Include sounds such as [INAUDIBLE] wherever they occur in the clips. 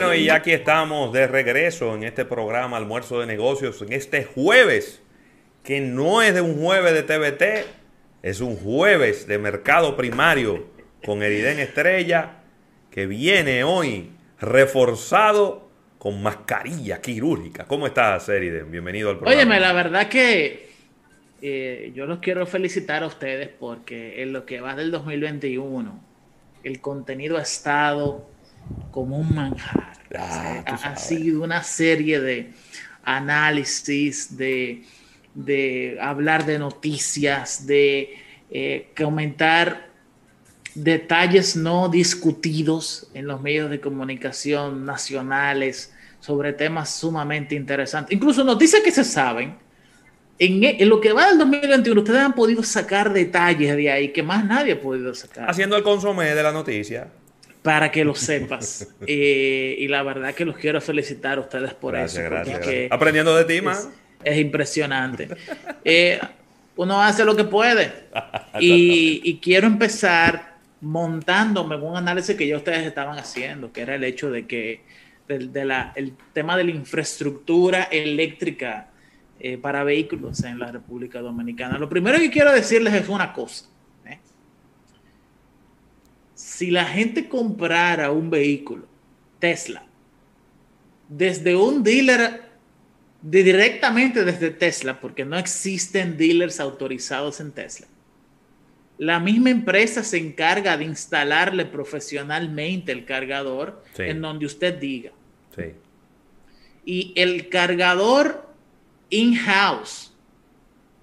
Bueno, y aquí estamos de regreso en este programa Almuerzo de Negocios, en este jueves, que no es de un jueves de TBT, es un jueves de mercado primario con Eriden Estrella, que viene hoy reforzado con mascarilla quirúrgica. ¿Cómo estás, Eriden? Bienvenido al programa. Óyeme, la verdad que eh, yo los quiero felicitar a ustedes porque en lo que va del 2021, el contenido ha estado como un manjar. Ah, ha, sido una serie de análisis, de, de hablar de noticias, de eh, comentar detalles no discutidos en los medios de comunicación nacionales sobre temas sumamente interesantes, incluso noticias que se saben. En, e- en lo que va del 2021, ustedes han podido sacar detalles de ahí que más nadie ha podido sacar Haciendo el consomé de la noticia. Para que lo sepas. [LAUGHS] Eh, y la verdad que los quiero felicitar a ustedes por Gracias, eso. gracias, gracias. Aprendiendo de ti, es, man. es impresionante. Eh, uno hace lo que puede. [LAUGHS] Y, y quiero empezar montándome en un análisis que ya ustedes estaban haciendo, que era el hecho de que del- de la- el tema de la infraestructura eléctrica eh, para vehículos en la República Dominicana. Lo primero que quiero decirles es una cosa. Si la gente comprara un vehículo Tesla desde un dealer de- directamente desde Tesla, porque no existen dealers autorizados en Tesla. La misma empresa se encarga de instalarle profesionalmente el cargador Sí. en donde usted diga. Sí. Y el cargador in-house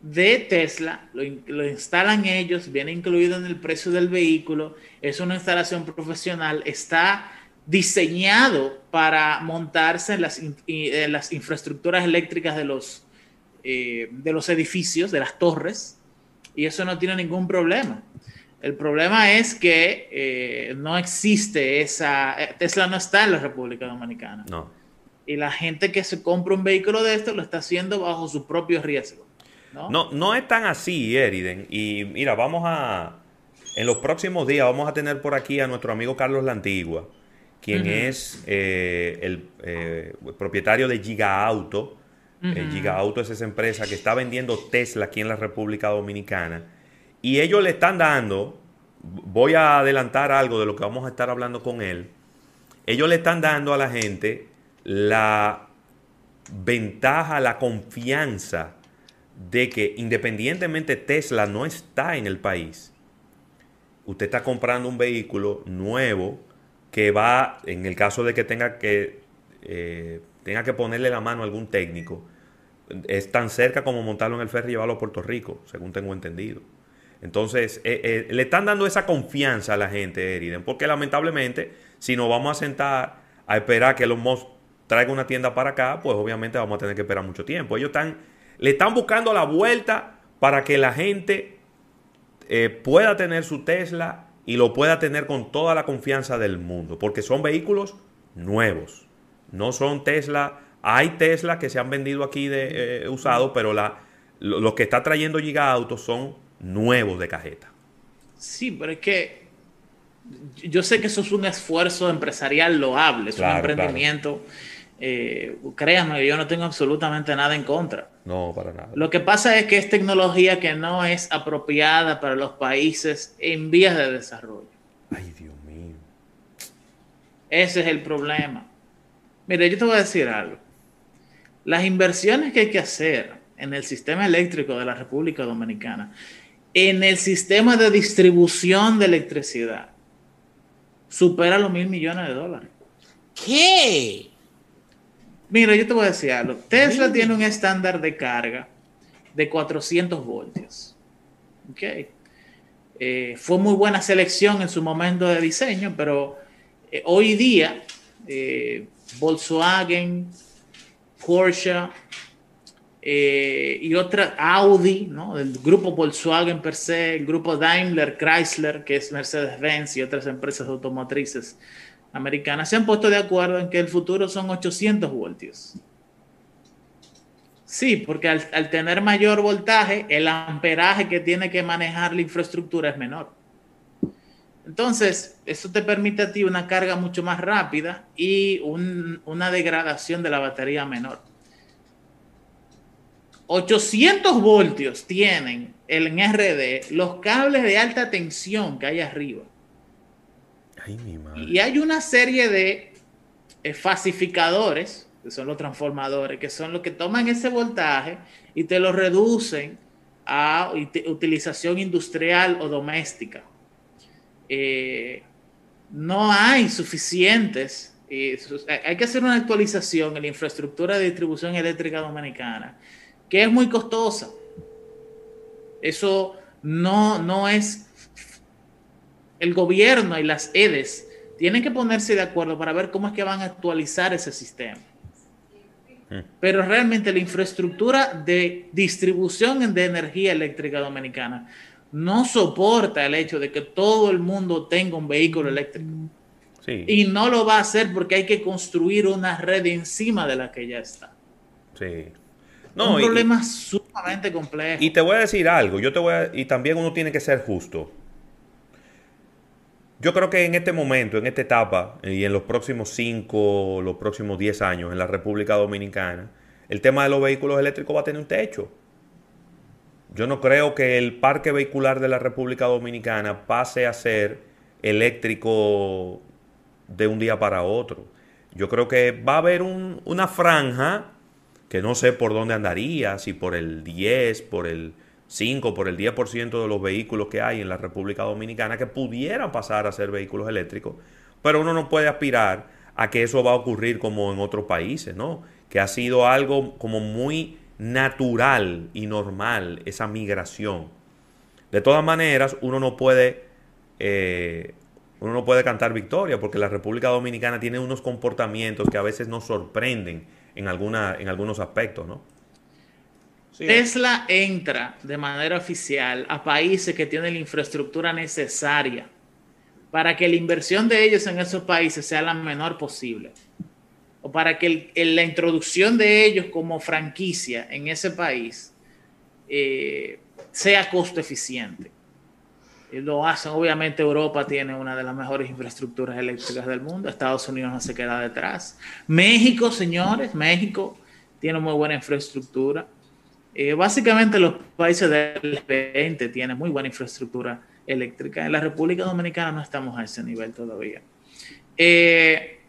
de Tesla lo, lo instalan ellos, viene incluido en el precio del vehículo, es una instalación profesional, está diseñado para montarse en las, en las infraestructuras eléctricas de los, eh, de los edificios, de las torres, y eso no tiene ningún problema. El problema es que eh, no existe esa... eh, Tesla no está en la República Dominicana. No. Y la gente que se compra un vehículo de esto lo está haciendo bajo su propio riesgo. ¿No? No, no es tan así, Eriden. Y mira, vamos a. En los próximos días vamos a tener por aquí a nuestro amigo Carlos La Antigua, quien es eh, el eh, propietario de Giga Auto. Eh. Giga Auto es esa empresa que está vendiendo Tesla aquí en la República Dominicana. Y ellos le están dando, voy a adelantar algo de lo que vamos a estar hablando con él. Ellos le están dando a la gente la ventaja, la confianza de que independientemente Tesla no está en el país, usted está comprando un vehículo nuevo que va, en el caso de que tenga que, eh, tenga que ponerle la mano a algún técnico, es tan cerca como montarlo en el ferry y llevarlo a Puerto Rico, según tengo entendido. Entonces, eh, eh, le están dando esa confianza a la gente, Eriden, porque lamentablemente, si nos vamos a sentar a esperar que los Musk traiga una tienda para acá, pues obviamente vamos a tener que esperar mucho tiempo. Ellos están, le están buscando la vuelta para que la gente eh, pueda tener su Tesla y lo pueda tener con toda la confianza del mundo, porque son vehículos nuevos, no son Tesla. Hay Tesla que se han vendido aquí de eh, usados, pero la, lo- los que está trayendo Giga Autos son nuevos de cajeta. Sí, pero es que yo sé que eso es un esfuerzo empresarial loable, es Claro, un emprendimiento. Eh, créanme, yo no tengo absolutamente nada en contra. No, para nada. Lo que pasa es que es tecnología que no es apropiada para los países en vías de desarrollo. Ay, Dios mío. Ese es el problema. Mire, yo te voy a decir algo. Las inversiones que hay que hacer en el sistema eléctrico de la República Dominicana, en el sistema de distribución de electricidad, supera los mil millones de dólares. ¿Qué? Mira, yo te voy a decir algo. Tesla tiene un estándar de carga de 400 voltios. Ok. Eh, fue muy buena selección en su momento de diseño, pero eh, hoy día eh, Volkswagen, Porsche y otra Audi, ¿no? el grupo Volkswagen per se, el grupo Daimler, Chrysler, que es Mercedes-Benz y otras empresas automotrices americanas, se han puesto de acuerdo en que el futuro son 800 voltios. Sí, porque al, tener mayor voltaje, el amperaje que tiene que manejar la infraestructura es menor. Entonces, eso te permite a ti una carga mucho más rápida y una degradación de la batería menor. 800 voltios tienen en RD los cables de alta tensión que hay arriba. Y hay una serie de eh, falsificadores, que son los transformadores, que son los que toman ese voltaje y te lo reducen a utilización industrial o doméstica. Eh, no hay suficientes, eh, hay que hacer una actualización en la infraestructura de distribución eléctrica dominicana, que es muy costosa. Eso no, no es el gobierno y las EDES tienen que ponerse de acuerdo para ver cómo es que van a actualizar ese sistema. Mm. Pero realmente la infraestructura de distribución de energía eléctrica dominicana no soporta el hecho de que todo el mundo tenga un vehículo eléctrico. Y no lo va a hacer porque hay que construir una red encima de la que ya está. Sí. No, un problema sumamente complejo. Y te voy a decir algo, yo te voy y también uno tiene que ser justo. Yo creo que en este momento, en esta etapa, y en los próximos 5, los próximos 10 años en la República Dominicana, el tema de los vehículos eléctricos va a tener un techo. Yo no creo que el parque vehicular de la República Dominicana pase a ser eléctrico de un día para otro. Yo creo que va a haber una franja que no sé por dónde andaría, si por el 10, por el 5 por el 10% de los vehículos que hay en la República Dominicana que pudieran pasar a ser vehículos eléctricos, pero uno no puede aspirar a que eso va a ocurrir como en otros países, ¿no? Que ha sido algo como muy natural y normal esa migración. De todas maneras, uno no puede, eh, uno no puede cantar victoria porque la República Dominicana tiene unos comportamientos que a veces nos sorprenden en, en algunos aspectos, ¿no? Tesla entra de manera oficial a países que tienen la infraestructura necesaria para que la inversión de ellos en esos países sea la menor posible. O para que la introducción de ellos como franquicia en ese país eh, sea costo eficiente. Lo hacen, obviamente Europa tiene una de las mejores infraestructuras eléctricas del mundo, Estados Unidos no se queda detrás. México, señores, México tiene muy buena infraestructura. Eh, básicamente los países del 20 tienen muy buena infraestructura eléctrica. En la República Dominicana no estamos a ese nivel todavía. Eh,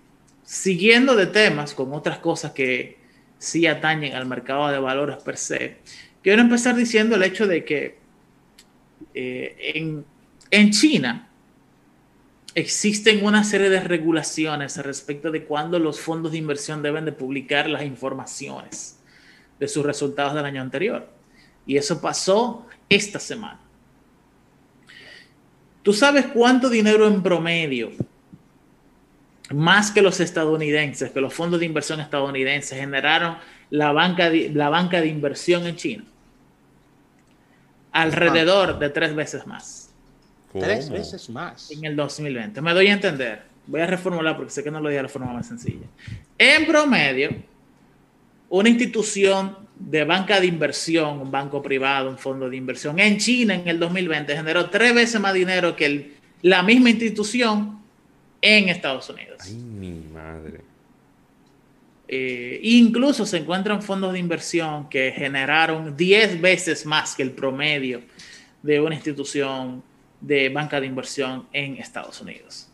siguiendo de temas con otras cosas que sí atañen al mercado de valores per se, quiero empezar diciendo el hecho de que eh, en, China existen una serie de regulaciones respecto de cuándo los fondos de inversión deben de publicar las informaciones de sus resultados del año anterior. Y eso pasó esta semana. ¿Tú sabes cuánto dinero en promedio, más que los estadounidenses, que los fondos de inversión estadounidenses generaron la banca de, la banca de inversión en China? Alrededor de tres veces más. Tres veces más. En el 2020. Me doy a entender. Voy a reformular porque sé que no lo dije de la forma más sencilla. En promedio, una institución de banca de inversión, un banco privado, un fondo de inversión en China en el 2020 generó tres veces más dinero que la misma institución en Estados Unidos. Ay, mi madre. Eh, incluso se encuentran fondos de inversión que generaron 10 veces más que el promedio de una institución de banca de inversión en Estados Unidos.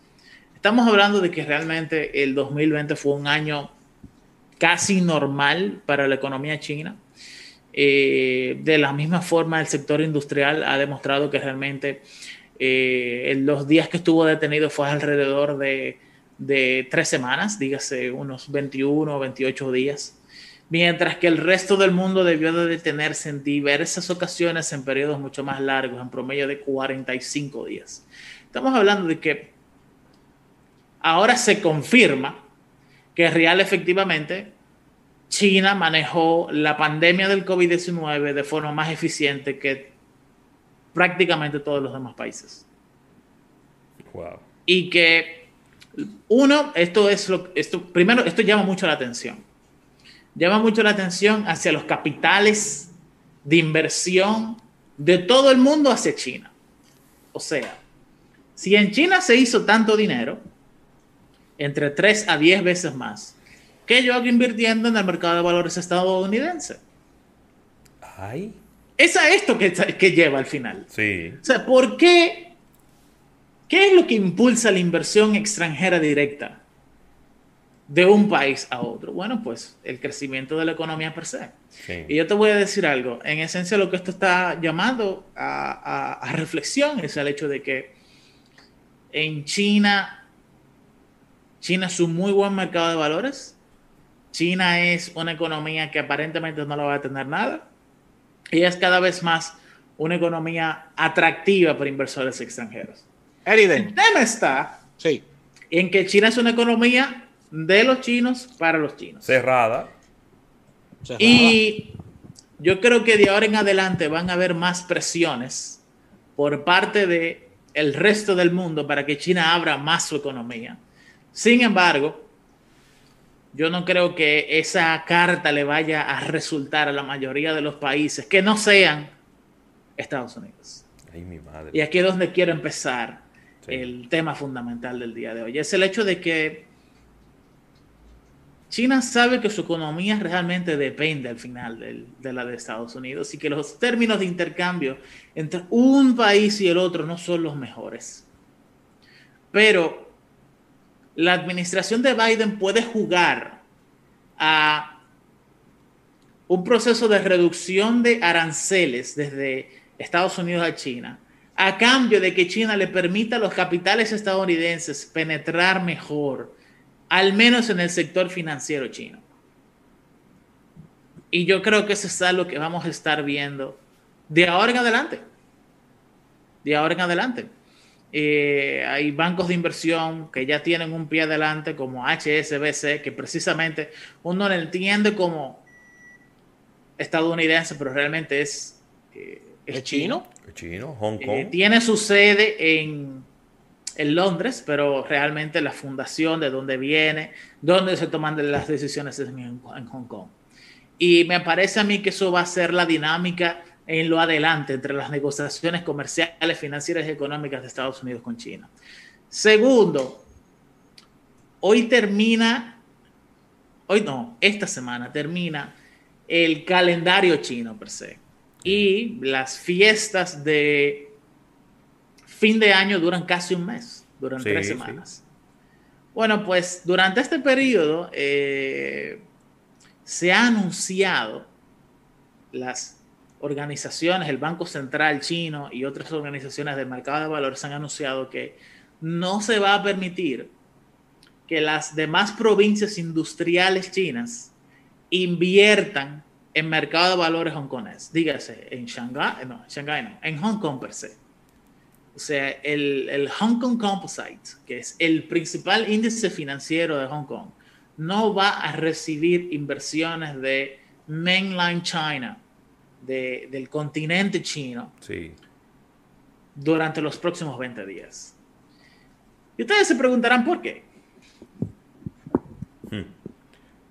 Estamos hablando de que realmente el 2020 fue un año casi normal para la economía china. Eh, de la misma forma, el sector industrial ha demostrado que realmente eh, en los días que estuvo detenido fue alrededor de, de tres semanas, dígase unos 21 o 28 días, mientras que el resto del mundo debió de detenerse en diversas ocasiones en periodos mucho más largos, en promedio de 45 días. Estamos hablando de que ahora se confirma que real efectivamente China manejó la pandemia del COVID-19 de forma más eficiente que prácticamente todos los demás países. Wow. Y que uno, esto es lo esto primero esto llama mucho la atención. Llama mucho la atención hacia los capitales de inversión de todo el mundo hacia China. O sea, Si en China se hizo tanto dinero, entre 3 a 10 veces más, que yo hago invirtiendo en el mercado de valores estadounidense. Ay. Es a esto que, que lleva al final. Sí. O sea, ¿por qué? ¿Qué es lo que impulsa la inversión extranjera directa de un país a otro? Bueno, pues el crecimiento de la economía per se. sí. Y yo te voy a decir algo. En esencia, lo que esto está llamando a, a- a reflexión es el hecho de que en China, China es un muy buen mercado de valores. China es una economía que aparentemente no lo va a tener nada. Y es cada vez más una economía atractiva para inversores extranjeros. El tema está sí. en que China es una economía de los chinos para los chinos. Cerrada. cerrada. Y yo creo que de ahora en adelante van a haber más presiones por parte de el resto del mundo para que China abra más su economía. Sin embargo, yo no creo que esa carta le vaya a resultar a la mayoría de los países que no sean Estados Unidos. Ay, mi madre. Y aquí es donde quiero empezar Sí. el tema fundamental del día de hoy. Es el hecho de que China sabe que su economía realmente depende al final del- de la de Estados Unidos y que los términos de intercambio entre un país y el otro no son los mejores. Pero la administración de Biden puede jugar a un proceso de reducción de aranceles desde Estados Unidos a China, a cambio de que China le permita a los capitales estadounidenses penetrar mejor, al menos en el sector financiero chino. Y yo creo que eso es algo que vamos a estar viendo de ahora en adelante. De ahora en adelante. Eh, hay bancos de inversión que ya tienen un pie adelante, como HSBC, que precisamente uno lo entiende como estadounidense, pero realmente es, eh, ¿Es chino? Chino, Hong Eh, Kong. tiene su sede en, en Londres, pero realmente la fundación de donde viene, donde se toman las decisiones es en, en Hong Kong. Y me parece a mí que eso va a ser la dinámica en lo adelante entre las negociaciones comerciales, financieras y económicas de Estados Unidos con China. Segundo, hoy termina, hoy no, esta semana termina el calendario chino per se. Y las fiestas de fin de año duran casi un mes, duran Sí, tres sí. semanas. Bueno, pues durante este periodo eh, se ha anunciado las organizaciones, el Banco Central chino y otras organizaciones del mercado de valores han anunciado que no se va a permitir que las demás provincias industriales chinas inviertan en mercado de valores hongkonés. Dígase, en Shanghái, no, Shanghái no, en Hong Kong per se. O sea, el, el Hong Kong Composite, que es el principal índice financiero de Hong Kong, no va a recibir inversiones de mainland China, de- del continente chino, Sí. durante los próximos 20 días. Y ustedes se preguntarán por qué.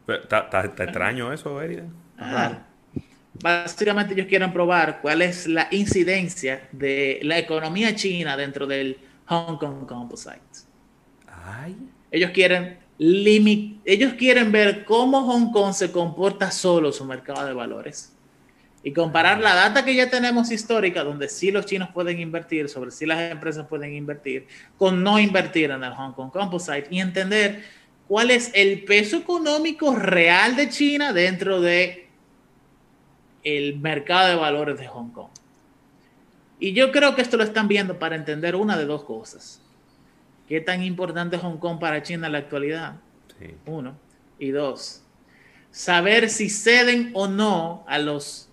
Pero, ¿Está, extraño eso, Erida? Ah, Básicamente ellos quieren probar cuál es la incidencia de la economía china dentro del Hong Kong Composite. Ay. Ellos quieren ellos quieren ver cómo Hong Kong se comporta solo su mercado de valores y comparar la data que ya tenemos histórica, donde sí los chinos pueden invertir, sobre si las empresas pueden invertir, con no invertir en el Hong Kong Composite y entender cuál es el peso económico real de China dentro de el mercado de valores de Hong Kong. Y yo creo que esto lo están viendo para entender una de dos cosas. ¿Qué tan importante es Hong Kong para China en la actualidad? Sí. Uno. Y dos, saber si ceden o no a los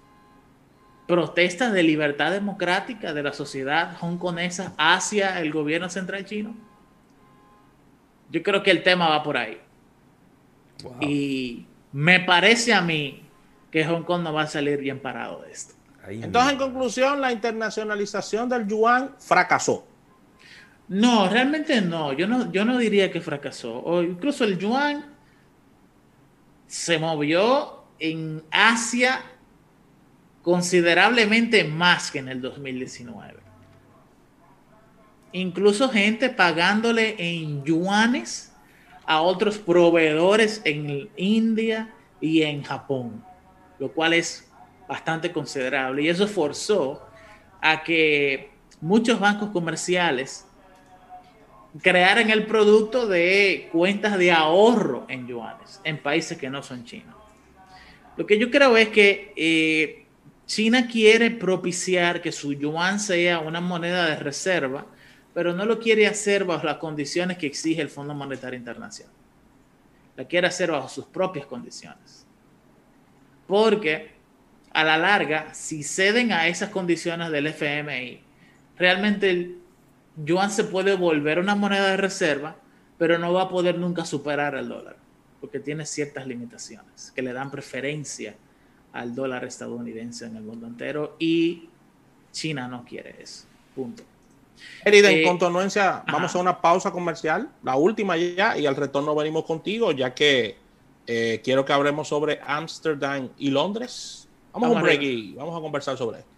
protestas de libertad democrática de la sociedad hongkonesa hacia el gobierno central chino. Yo creo que el tema va por ahí. Wow. Y me parece a mí que Hong Kong no va a salir bien parado de esto. Entonces, en conclusión, la internacionalización del yuan fracasó. No, realmente no. Yo no, yo no diría que fracasó. O incluso el yuan se movió en Asia considerablemente más que en el 2019. incluso gente pagándole en yuanes a otros proveedores en India y en Japón, lo cual es bastante considerable. Y eso forzó a que muchos bancos comerciales crearan el producto de cuentas de ahorro en yuanes en países que no son chinos. Lo que yo creo es que eh, China quiere propiciar que su yuan sea una moneda de reserva, pero no lo quiere hacer bajo las condiciones que exige el Fondo Monetario Internacional. La quiere hacer bajo sus propias condiciones. Porque a la larga, si ceden a esas condiciones del FMI, realmente el yuan se puede volver una moneda de reserva, pero no va a poder nunca superar el dólar, porque tiene ciertas limitaciones que le dan preferencia al dólar estadounidense en el mundo entero y China no quiere eso. Punto. Herida, en cuanto a vamos a una pausa comercial, la última ya, y al retorno venimos contigo, ya que eh, quiero que hablemos sobre Ámsterdam y Londres. Vamos, a un break y vamos a conversar sobre esto.